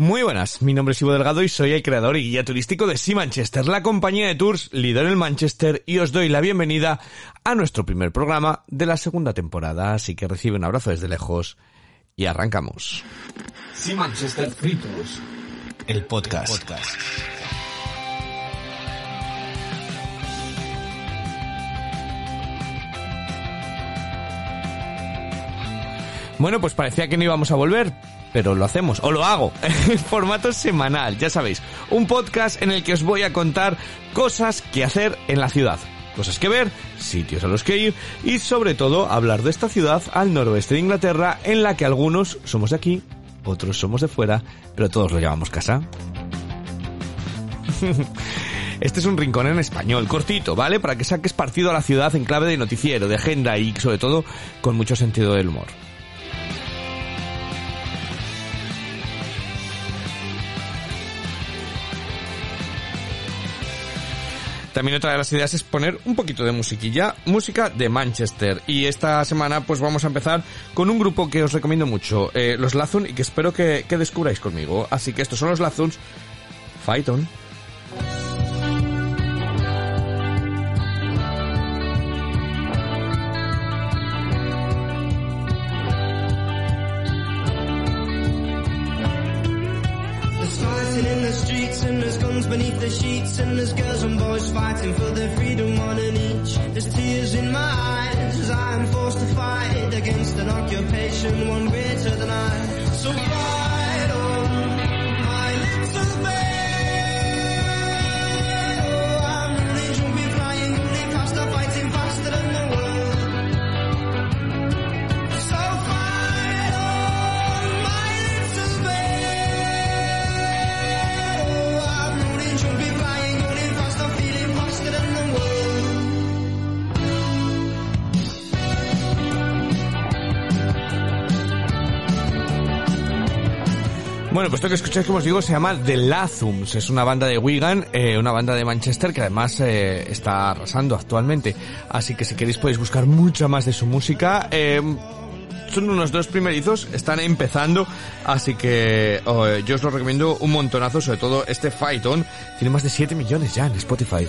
Muy buenas, mi nombre es Ivo Delgado y soy el creador y guía turístico de Sea Manchester, la compañía de tours líder en Manchester y os doy la bienvenida a nuestro primer programa de la segunda temporada, así que recibe un abrazo desde lejos y arrancamos. Sea Manchester Free Tours, El podcast. podcast. Bueno, pues parecía que no íbamos a volver, pero lo hacemos, o lo hago, en formato semanal, ya sabéis, un podcast en el que os voy a contar cosas que hacer en la ciudad, cosas que ver, sitios a los que ir y sobre todo hablar de esta ciudad al noroeste de Inglaterra en la que algunos somos de aquí, otros somos de fuera, pero todos lo llamamos casa. Este es un rincón en español, cortito, ¿vale? Para que saques partido a la ciudad en clave de noticiero, de agenda y sobre todo con mucho sentido del humor. También otra de las ideas es poner un poquito de musiquilla, música de Manchester. Y esta semana pues vamos a empezar con un grupo que os recomiendo mucho, eh, los Lazun, y que espero que, que descubráis conmigo. Así que estos son los Lazuns, Fight On. Beneath the sheets and there's girls and boys fighting for their freedom one and each. There's tears in my eyes as I am forced to fight against an occupation one greater than I. So Bueno, pues esto que escucháis, como os digo, se llama The Lazums. Es una banda de Wigan, eh, una banda de Manchester que además eh, está arrasando actualmente. Así que si queréis podéis buscar mucha más de su música. Eh, son unos dos primerizos, están empezando, así que oh, eh, yo os lo recomiendo un montonazo, sobre todo este Fight On. Tiene más de 7 millones ya en Spotify.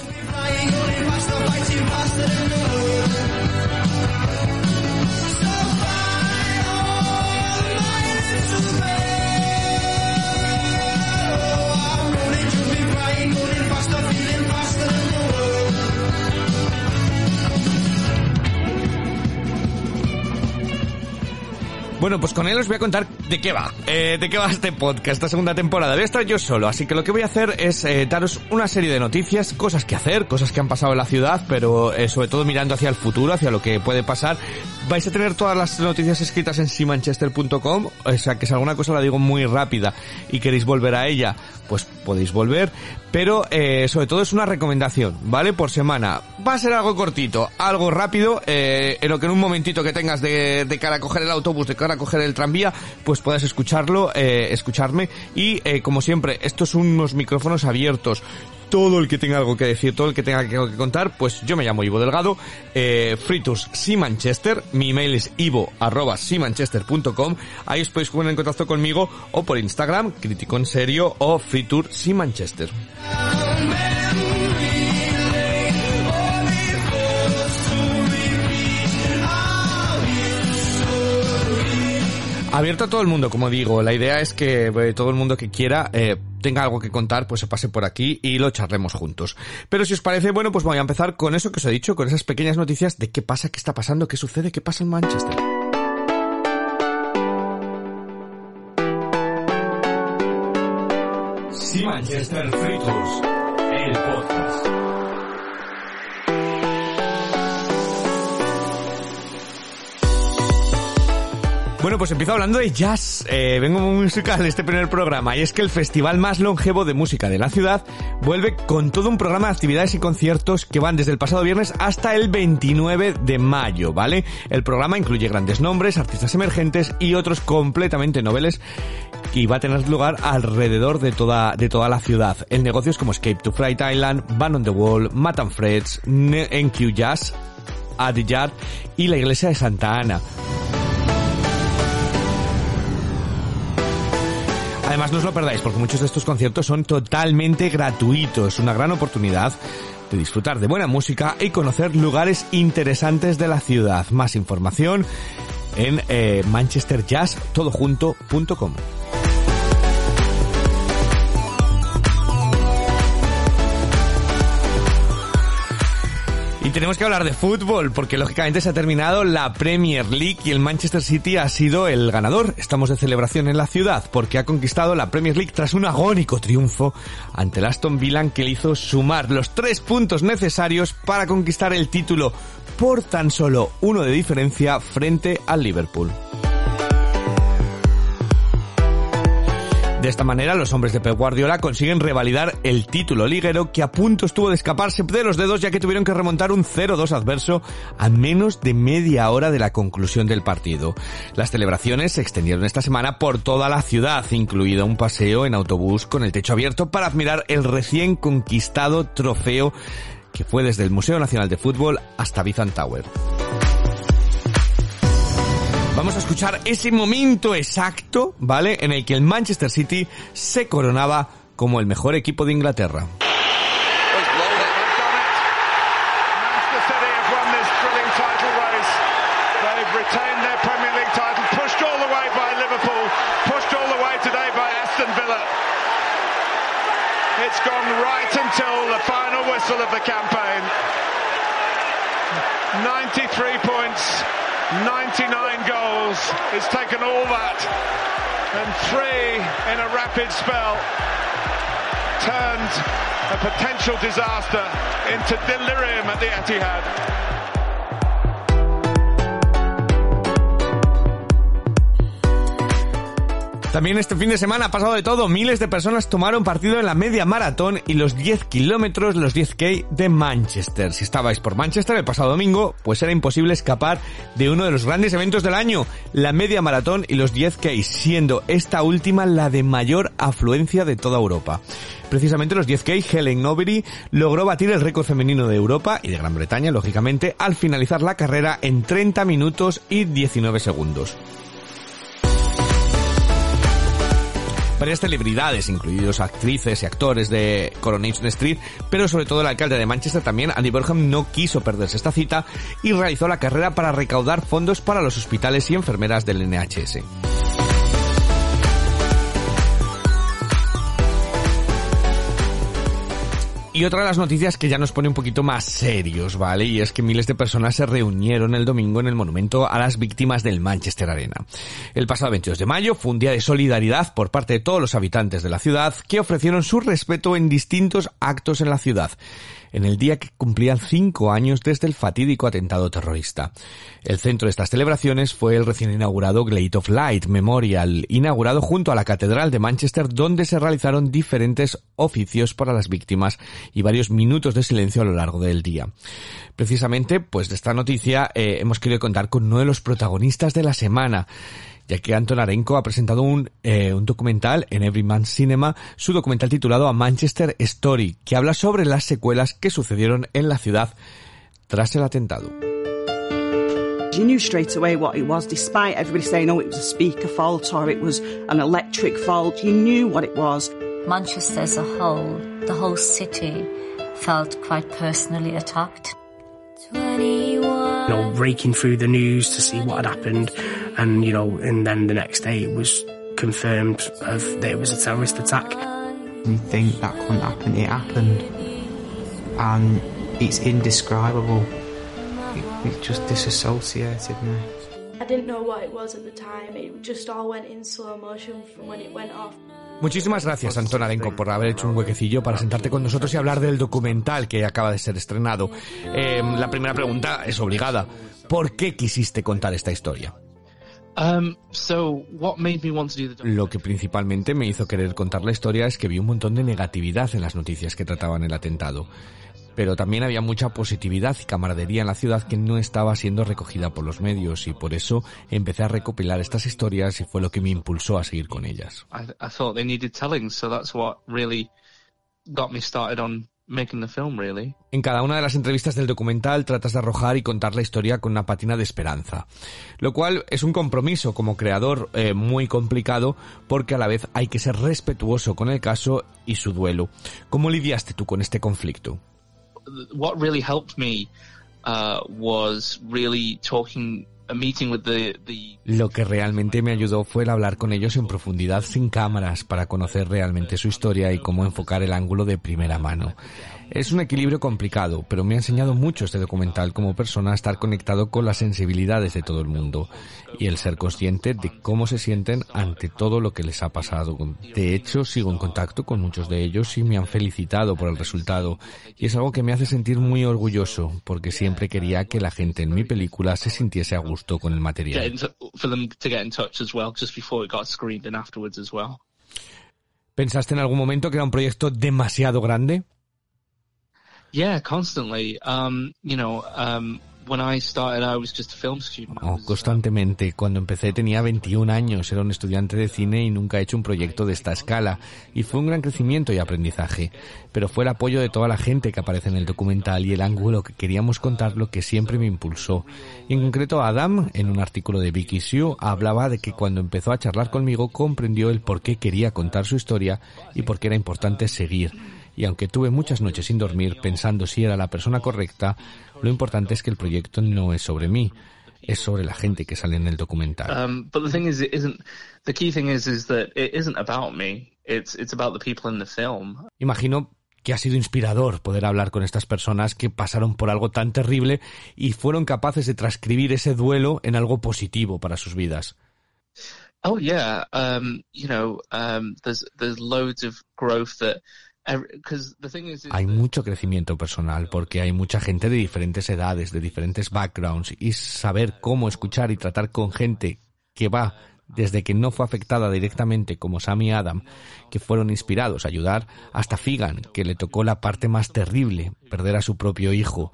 Bueno, pues con él os voy a contar de qué va, eh, de qué va este podcast, esta segunda temporada. Voy a estar yo solo, así que lo que voy a hacer es eh, daros una serie de noticias, cosas que hacer, cosas que han pasado en la ciudad, pero eh, sobre todo mirando hacia el futuro, hacia lo que puede pasar. Vais a tener todas las noticias escritas en simanchester.com, o sea que si alguna cosa la digo muy rápida y queréis volver a ella, pues podéis volver, pero eh, sobre todo es una recomendación, ¿vale? Por semana. Va a ser algo cortito, algo rápido, eh, en lo que en un momentito que tengas de, de cara a coger el autobús, de cara a coger el tranvía, pues puedas escucharlo, eh, escucharme y eh, como siempre, estos son unos micrófonos abiertos todo el que tenga algo que decir, todo el que tenga algo que contar, pues yo me llamo Ivo Delgado, eh, Fritus Sea Manchester, mi email es ivo arroba seamanchester.com, ahí os podéis poner en contacto conmigo o por Instagram, crítico en serio o Fritur Sea Manchester. Abierto a todo el mundo, como digo. La idea es que eh, todo el mundo que quiera eh, tenga algo que contar, pues se pase por aquí y lo charlemos juntos. Pero si os parece, bueno, pues voy a empezar con eso que os he dicho, con esas pequeñas noticias de qué pasa, qué está pasando, qué sucede, qué pasa en Manchester. Sea Manchester Free Tours, el podcast. Bueno, pues empiezo hablando de jazz. Eh, vengo muy musical este primer programa y es que el festival más longevo de música de la ciudad vuelve con todo un programa de actividades y conciertos que van desde el pasado viernes hasta el 29 de mayo, ¿vale? El programa incluye grandes nombres, artistas emergentes y otros completamente noveles y va a tener lugar alrededor de toda, de toda la ciudad. En negocios como Escape to Fright Island, Van on the Wall, Matan Freds, NQ Jazz, Adyard y la iglesia de Santa Ana. Además, no os lo perdáis, porque muchos de estos conciertos son totalmente gratuitos. Una gran oportunidad de disfrutar de buena música y conocer lugares interesantes de la ciudad. Más información en eh, manchesterjazztodojunto.com. Y tenemos que hablar de fútbol, porque lógicamente se ha terminado la Premier League y el Manchester City ha sido el ganador. Estamos de celebración en la ciudad, porque ha conquistado la Premier League tras un agónico triunfo ante el Aston Villa que le hizo sumar los tres puntos necesarios para conquistar el título por tan solo uno de diferencia frente al Liverpool. De esta manera, los hombres de Pep Guardiola consiguen revalidar el título liguero que a punto estuvo de escaparse de los dedos ya que tuvieron que remontar un 0-2 adverso a menos de media hora de la conclusión del partido. Las celebraciones se extendieron esta semana por toda la ciudad, incluido un paseo en autobús con el techo abierto para admirar el recién conquistado trofeo que fue desde el Museo Nacional de Fútbol hasta Bizan Tower. Vamos a escuchar ese momento exacto, ¿vale? En el que el Manchester City se coronaba como el mejor equipo de Inglaterra. It's gone right until the final whistle of the campaign. 93 points, 99 goals. It's taken all that and three in a rapid spell turned a potential disaster into delirium at the Etihad. También este fin de semana ha pasado de todo. Miles de personas tomaron partido en la media maratón y los 10 kilómetros, los 10K de Manchester. Si estabais por Manchester el pasado domingo, pues era imposible escapar de uno de los grandes eventos del año, la media maratón y los 10K, siendo esta última la de mayor afluencia de toda Europa. Precisamente los 10K, Helen Nobery logró batir el récord femenino de Europa y de Gran Bretaña, lógicamente, al finalizar la carrera en 30 minutos y 19 segundos. Varias celebridades, incluidos actrices y actores de Coronation Street, pero sobre todo el alcalde de Manchester también, Andy Burham, no quiso perderse esta cita y realizó la carrera para recaudar fondos para los hospitales y enfermeras del NHS. Y otra de las noticias que ya nos pone un poquito más serios, ¿vale? Y es que miles de personas se reunieron el domingo en el monumento a las víctimas del Manchester Arena. El pasado 22 de mayo fue un día de solidaridad por parte de todos los habitantes de la ciudad que ofrecieron su respeto en distintos actos en la ciudad en el día que cumplían cinco años desde el fatídico atentado terrorista. El centro de estas celebraciones fue el recién inaugurado Glade of Light Memorial, inaugurado junto a la Catedral de Manchester, donde se realizaron diferentes oficios para las víctimas y varios minutos de silencio a lo largo del día. Precisamente, pues de esta noticia eh, hemos querido contar con uno de los protagonistas de la semana ya que Anton Arenko ha presentado un, eh, un documental en Everyman Cinema, su documental titulado A Manchester Story, que habla sobre las secuelas que sucedieron en la ciudad tras el atentado. You knew straight away what it was, despite everybody saying, oh, it was a speaker fault or it was an electric fault. You knew what it was. Manchester as a whole, the whole city, felt quite personally attacked. you know, raking through the news to see what had happened, and you know, and then the next day it was confirmed of that it was a terrorist attack. You think that couldn't happen, it happened, and it's indescribable. It, it just disassociated me. I didn't know what it was at the time. It just all went in slow motion from when it went off. Muchísimas gracias, Anton Arenco, por haber hecho un huequecillo para sentarte con nosotros y hablar del documental que acaba de ser estrenado. Eh, la primera pregunta es obligada. ¿Por qué quisiste contar esta historia? Lo que principalmente me hizo querer contar la historia es que vi un montón de negatividad en las noticias que trataban el atentado. Pero también había mucha positividad y camaradería en la ciudad que no estaba siendo recogida por los medios y por eso empecé a recopilar estas historias y fue lo que me impulsó a seguir con ellas. I, I making the film, really. En cada una de las entrevistas del documental tratas de arrojar y contar la historia con una patina de esperanza, lo cual es un compromiso como creador eh, muy complicado porque a la vez hay que ser respetuoso con el caso y su duelo. ¿Cómo lidiaste tú con este conflicto? What really helped me uh, was really talking, Lo que realmente me ayudó fue el hablar con ellos en profundidad sin cámaras para conocer realmente su historia y cómo enfocar el ángulo de primera mano. Es un equilibrio complicado, pero me ha enseñado mucho este documental como persona a estar conectado con las sensibilidades de todo el mundo y el ser consciente de cómo se sienten ante todo lo que les ha pasado. De hecho, sigo en contacto con muchos de ellos y me han felicitado por el resultado y es algo que me hace sentir muy orgulloso porque siempre quería que la gente en mi película se sintiese a gusto con el material. ¿Pensaste en algún momento que era un proyecto demasiado grande? Yeah, constantly. Um, you know, um, when I started, I was just a film student. Oh, was, constantemente. Cuando empecé tenía 21 años, era un estudiante de cine y nunca he hecho un proyecto de esta escala. Y fue un gran crecimiento y aprendizaje. Pero fue el apoyo de toda la gente que aparece en el documental y el ángulo que queríamos contar lo que siempre me impulsó. Y en concreto Adam, en un artículo de Vicky Sue, hablaba de que cuando empezó a charlar conmigo comprendió el por qué quería contar su historia y por qué era importante seguir. Y aunque tuve muchas noches sin dormir pensando si era la persona correcta, lo importante es que el proyecto no es sobre mí, es sobre la gente que sale en el documental. Um, but the thing is, it isn't. The key thing is, is that it isn't about me. It's it's about the people in the film. Imagino que ha sido inspirador poder hablar con estas personas que pasaron por algo tan terrible y fueron capaces de transcribir ese duelo en algo positivo para sus vidas. Oh yeah. Um, you know, um, there's there's loads of growth that. Hay mucho crecimiento personal porque hay mucha gente de diferentes edades, de diferentes backgrounds y saber cómo escuchar y tratar con gente que va desde que no fue afectada directamente como Sam y Adam, que fueron inspirados a ayudar, hasta Figan, que le tocó la parte más terrible, perder a su propio hijo.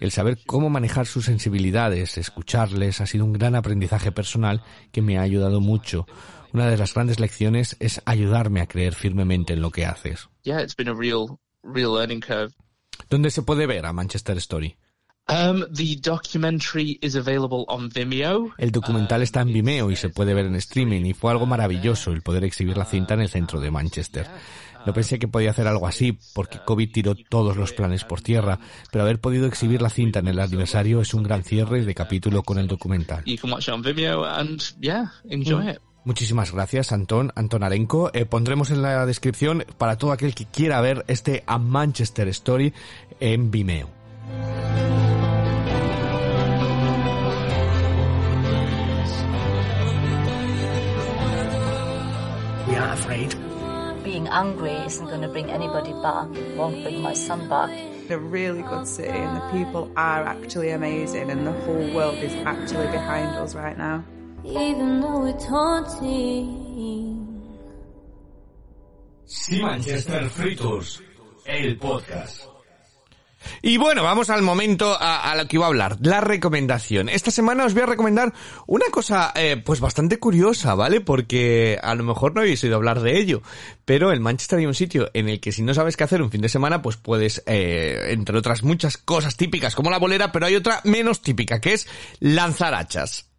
El saber cómo manejar sus sensibilidades, escucharles, ha sido un gran aprendizaje personal que me ha ayudado mucho. Una de las grandes lecciones es ayudarme a creer firmemente en lo que haces. yeah, it's been a real real learning curve. ¿Dónde se puede ver a Manchester Story? Um, the documentary is available on Vimeo. El documental está en Vimeo y se puede ver en streaming y fue algo maravilloso el poder exhibir la cinta en el centro de Manchester. No pensé que podía hacer algo así porque COVID tiró todos los planes por tierra, pero haber podido exhibir la cinta en el aniversario es un gran cierre de capítulo con el documental. Muchísimas gracias, Antón, Antón Arenco. Eh, pondremos en la descripción para todo aquel que quiera ver este A Manchester Story en Vimeo. Being angry isn't going to bring anybody back. It won't bring my son back. a really good city and the people are actually amazing and the whole world is actually behind us right now. Even though it's haunting. Manchester Fritos, el podcast. Y bueno, vamos al momento a, lo que iba a hablar, la recomendación. Esta semana os voy a recomendar una cosa eh, pues bastante curiosa, ¿vale? Porque a lo mejor no habéis oído hablar de ello, pero el Manchester hay un sitio en el que si no sabes qué hacer un fin de semana, pues puedes, eh, entre otras muchas cosas típicas como la bolera, pero hay otra menos típica, que es lanzar hachas.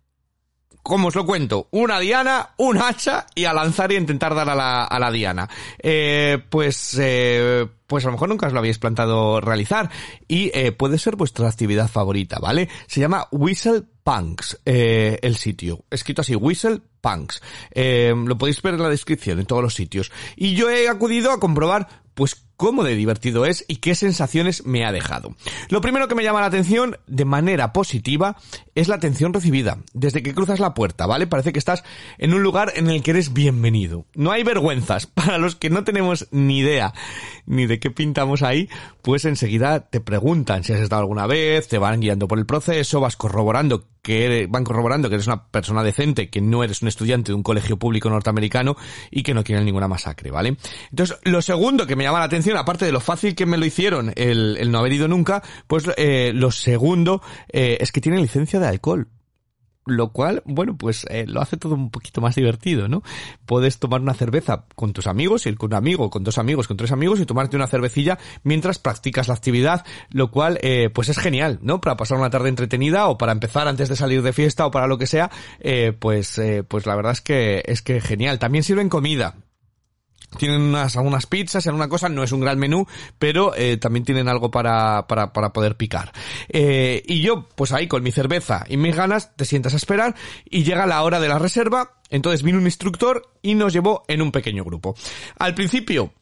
¿Cómo os lo cuento? Una diana, un hacha y a lanzar y intentar dar a la, a la diana. Eh, pues, eh, pues a lo mejor nunca os lo habéis plantado realizar y eh, puede ser vuestra actividad favorita, ¿vale? Se llama Whistle Punks, eh, el sitio. Escrito así, Whistle Punks. Eh, lo podéis ver en la descripción, en todos los sitios. Y yo he acudido a comprobar, pues, cómo de divertido es y qué sensaciones me ha dejado. Lo primero que me llama la atención de manera positiva es la atención recibida. Desde que cruzas la puerta, ¿vale? Parece que estás en un lugar en el que eres bienvenido. No hay vergüenzas. Para los que no tenemos ni idea ni de qué pintamos ahí, pues enseguida te preguntan si has estado alguna vez, te van guiando por el proceso, vas corroborando que eres, van corroborando que eres una persona decente, que no eres un estudiante de un colegio público norteamericano y que no quieren ninguna masacre, ¿vale? Entonces, lo segundo que me llama la atención, aparte de lo fácil que me lo hicieron el, el no haber ido nunca, pues eh, lo segundo eh, es que tienen licencia de alcohol lo cual, bueno, pues eh, lo hace todo un poquito más divertido, ¿no? Puedes tomar una cerveza con tus amigos, ir con un amigo, con dos amigos, con tres amigos y tomarte una cervecilla mientras practicas la actividad, lo cual, eh, pues es genial, ¿no? Para pasar una tarde entretenida o para empezar antes de salir de fiesta o para lo que sea, eh, pues, eh, pues la verdad es que, es que genial. También sirven comida, tienen unas, algunas pizzas, en una cosa, no es un gran menú, pero eh, también tienen algo para, para, para poder picar. Eh, y yo, pues ahí con mi cerveza y mis ganas, te sientas a esperar y llega la hora de la reserva, entonces vino un instructor y nos llevó en un pequeño grupo. Al principio,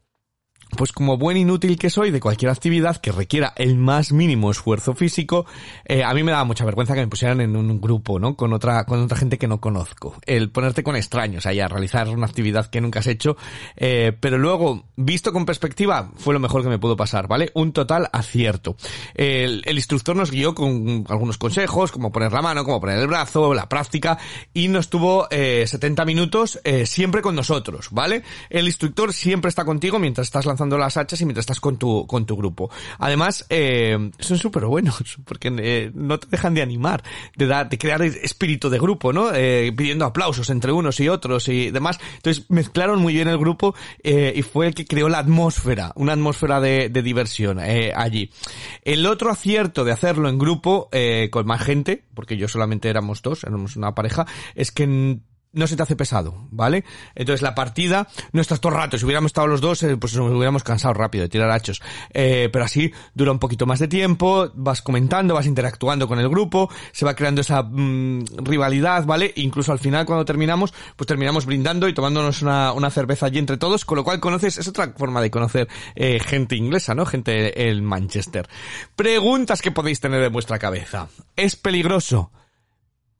pues como buen inútil que soy de cualquier actividad que requiera el más mínimo esfuerzo físico, eh, a mí me daba mucha vergüenza que me pusieran en un grupo, ¿no? Con otra, con otra gente que no conozco. El ponerte con extraños ahí a realizar una actividad que nunca has hecho, eh, pero luego, visto con perspectiva, fue lo mejor que me pudo pasar, ¿vale? Un total acierto. El, el instructor nos guió con algunos consejos, como poner la mano, como poner el brazo, la práctica, y nos tuvo eh, 70 minutos eh, siempre con nosotros, ¿vale? El instructor siempre está contigo mientras estás lanzando las hachas y mientras estás con tu, con tu grupo. Además, eh, son súper buenos, porque eh, no te dejan de animar, de dar, de crear espíritu de grupo, ¿no? Eh, pidiendo aplausos entre unos y otros y demás. Entonces, mezclaron muy bien el grupo, y fue el que creó la atmósfera, una atmósfera de, de diversión, allí. El otro acierto de hacerlo en grupo, con más gente, porque yo solamente éramos dos, éramos una pareja, es que no se te hace pesado, ¿vale? Entonces la partida no estás todo el rato. Si hubiéramos estado los dos, eh, pues nos hubiéramos cansado rápido de tirar hachos. Eh, pero así dura un poquito más de tiempo, vas comentando, vas interactuando con el grupo, se va creando esa mm, rivalidad, ¿vale? Incluso al final cuando terminamos, pues terminamos brindando y tomándonos una, una cerveza allí entre todos, con lo cual conoces, es otra forma de conocer eh, gente inglesa, ¿no? Gente en Manchester. Preguntas que podéis tener en vuestra cabeza. ¿Es peligroso?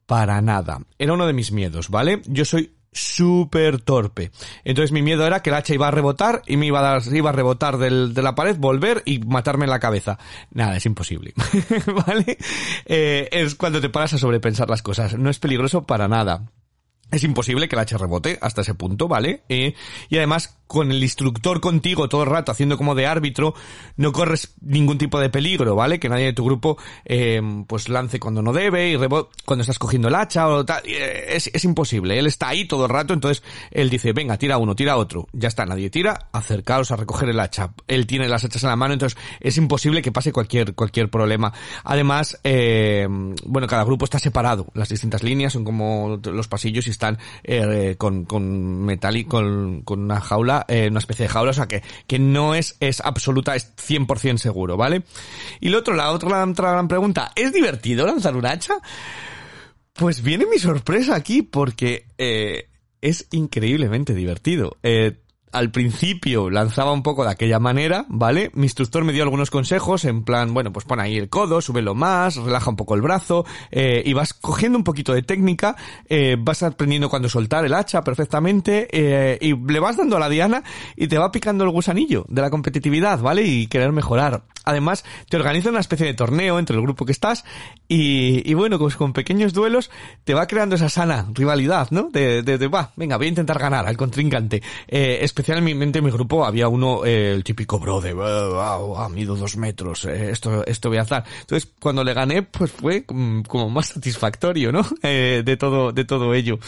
Para nada. Era uno de mis miedos, ¿vale? Yo soy súper torpe. Entonces mi miedo era que el hacha iba a rebotar y me iba a dar, a rebotar de la pared, volver y matarme en la cabeza. Nada, es imposible. ¿Vale? Eh, es cuando te paras a sobrepensar las cosas. No es peligroso para nada. Es imposible que el hacha rebote hasta ese punto, ¿vale? Eh, y además, con el instructor contigo todo el rato haciendo como de árbitro, no corres ningún tipo de peligro, ¿vale? Que nadie de tu grupo, eh, pues lance cuando no debe y rebote cuando estás cogiendo el hacha o tal. Eh, Es, es imposible. Él está ahí todo el rato, entonces él dice, venga, tira uno, tira otro. Ya está, nadie tira, acercaos a recoger el hacha. Él tiene las hachas en la mano, entonces es imposible que pase cualquier, cualquier problema. Además, eh, bueno, cada grupo está separado. Las distintas líneas son como los pasillos y eh, con, con metal y con, con una jaula, eh, una especie de jaula, o sea que, que no es, es absoluta, es 100% seguro, ¿vale? Y lo otro, la otra, la gran pregunta, ¿es divertido lanzar un hacha? Pues viene mi sorpresa aquí porque eh, es increíblemente divertido. Eh, al principio lanzaba un poco de aquella manera, ¿vale? Mi instructor me dio algunos consejos en plan, bueno, pues pon ahí el codo, súbelo más, relaja un poco el brazo, eh, y vas cogiendo un poquito de técnica, eh, vas aprendiendo cuando soltar el hacha perfectamente, eh, y le vas dando a la diana y te va picando el gusanillo de la competitividad, ¿vale? Y querer mejorar. Además, te organiza una especie de torneo entre el grupo que estás y, y bueno, pues con pequeños duelos te va creando esa sana rivalidad, ¿no? De, de, va, venga, voy a intentar ganar al contrincante. Eh, especialmente en mi grupo había uno, eh, el típico bro de, wow, mido dos metros, eh, esto, esto voy a hacer. Entonces, cuando le gané, pues fue como más satisfactorio, ¿no? Eh, de todo, de todo ello.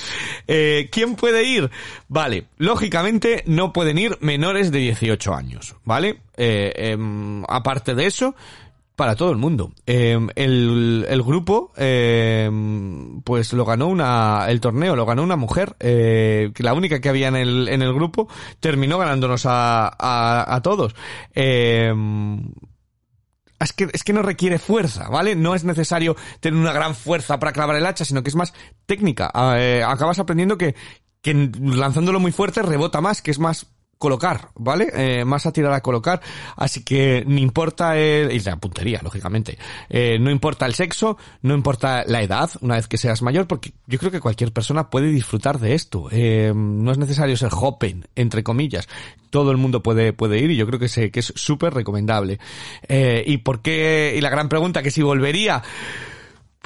¿Quién puede ir? Vale, lógicamente no pueden ir menores de 18 años, ¿vale? Em, aparte de eso, para todo el mundo. Eh, el, el grupo, eh, pues lo ganó una, el torneo lo ganó una mujer, eh, que la única que había en el, en el grupo, terminó ganándonos a, a, a todos. Eh, es que, es que no requiere fuerza, ¿vale? No es necesario tener una gran fuerza para clavar el hacha, sino que es más técnica. Eh, acabas aprendiendo que, que lanzándolo muy fuerte rebota más, que es más colocar, ¿vale? Eh, más a tirar a colocar, así que no importa el, y la puntería, lógicamente, eh, no importa el sexo, no importa la edad, una vez que seas mayor, porque yo creo que cualquier persona puede disfrutar de esto, eh, no es necesario ser joven, entre comillas, todo el mundo puede, puede ir y yo creo que, se, que es súper recomendable. Eh, ¿Y por qué? Y la gran pregunta, que si volvería,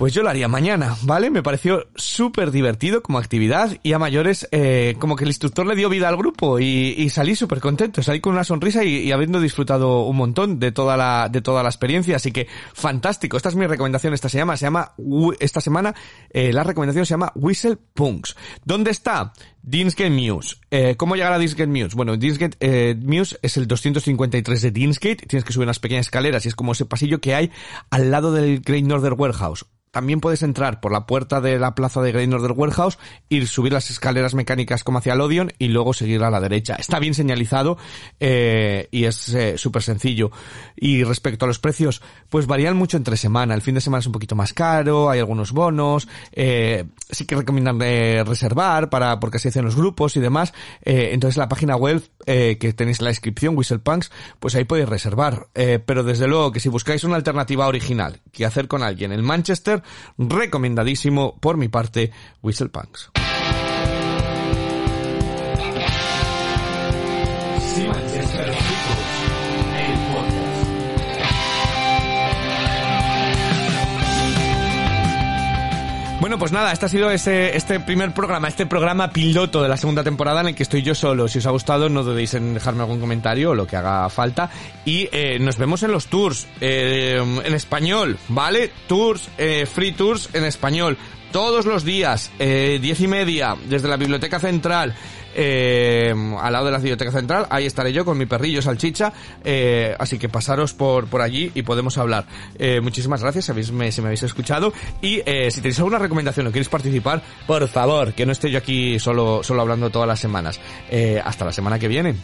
pues yo lo haría mañana, ¿vale? Me pareció súper divertido como actividad y a mayores eh, como que el instructor le dio vida al grupo y, salí súper contento, salí con una sonrisa y, habiendo disfrutado un montón de toda la de toda la experiencia, así que fantástico. Esta es mi recomendación, esta se llama, se llama esta semana eh, la recomendación se llama Whistle Punks. ¿Dónde está? Dinsgate Muse. Eh, ¿Cómo llegar a Dinsgate Muse? Bueno, Dinsgate eh, Muse es el 253 de Dinsgate. Tienes que subir unas pequeñas escaleras y es como ese pasillo que hay al lado del Great Northern Warehouse también puedes entrar por la puerta de la plaza de Great Northern Warehouse, ir subir las escaleras mecánicas como hacia el Odeon y luego seguir a la derecha. Está bien señalizado eh, y es eh, súper sencillo. Y respecto a los precios, pues varían mucho entre semana. El fin de semana es un poquito más caro, hay algunos bonos, eh, sí que recomiendan reservar para porque se hacen los grupos y demás. Eh, entonces la página web eh, que tenéis en la descripción, Whistlepunks, pues ahí podéis reservar. Eh, pero desde luego que si buscáis una alternativa original que hacer con alguien en Manchester, recomendadísimo por mi parte Whistlepunks. Sí, Bueno, pues nada, este ha sido este, este primer programa, este programa piloto de la segunda temporada en el que estoy yo solo. Si os ha gustado, no dudéis en dejarme algún comentario o lo que haga falta. Y eh, nos vemos en los tours, eh, en español, ¿vale? Tours, eh, free tours en español. Todos los días, eh, diez y media, desde la Biblioteca Central, eh, al lado de la Biblioteca Central, ahí estaré yo con mi perrillo Salchicha, eh, así que pasaros por, por allí y podemos hablar. Eh, muchísimas gracias si, habéis, me, me habéis escuchado y eh, si tenéis alguna recomendación o queréis participar, por favor, que no esté yo aquí solo, solo hablando todas las semanas. Eh, hasta la semana que viene.